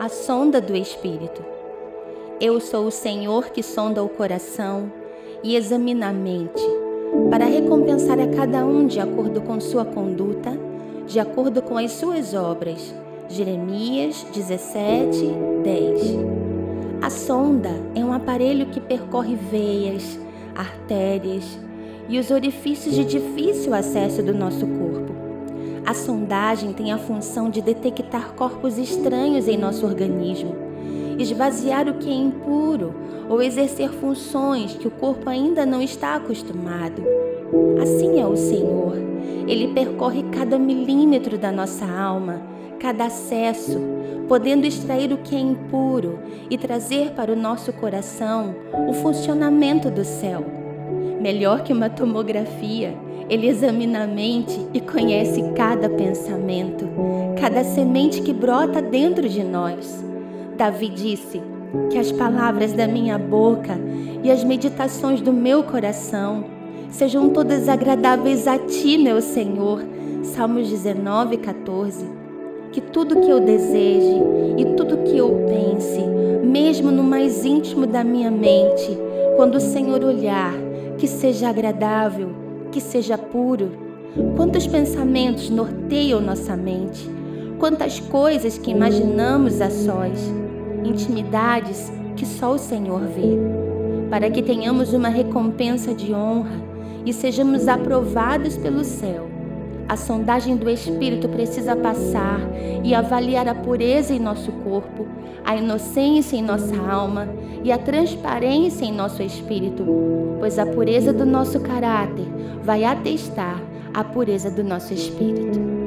a sonda do espírito. Eu sou o Senhor que sonda o coração e examina a mente, para recompensar a cada um de acordo com sua conduta, de acordo com as suas obras. Jeremias 17, 10. A sonda é um aparelho que percorre veias, artérias e os orifícios de difícil acesso do nosso corpo. A sondagem tem a função de detectar corpos estranhos em nosso organismo esvaziar o que é impuro ou exercer funções que o corpo ainda não está acostumado. Assim é o Senhor. Ele percorre cada milímetro da nossa alma, cada acesso, podendo extrair o que é impuro e trazer para o nosso coração o funcionamento do céu. Melhor que uma tomografia, ele examina a mente e conhece cada pensamento, cada semente que brota dentro de nós. Davi disse: Que as palavras da minha boca e as meditações do meu coração sejam todas agradáveis a ti, meu Senhor. Salmos 19, 14. Que tudo que eu deseje e tudo que eu pense, mesmo no mais íntimo da minha mente, quando o Senhor olhar, que seja agradável, que seja puro. Quantos pensamentos norteiam nossa mente? Quantas coisas que imaginamos a sós intimidades que só o Senhor vê, para que tenhamos uma recompensa de honra e sejamos aprovados pelo céu. A sondagem do Espírito precisa passar e avaliar a pureza em nosso corpo, a inocência em nossa alma e a transparência em nosso espírito, pois a pureza do nosso caráter vai atestar a pureza do nosso espírito.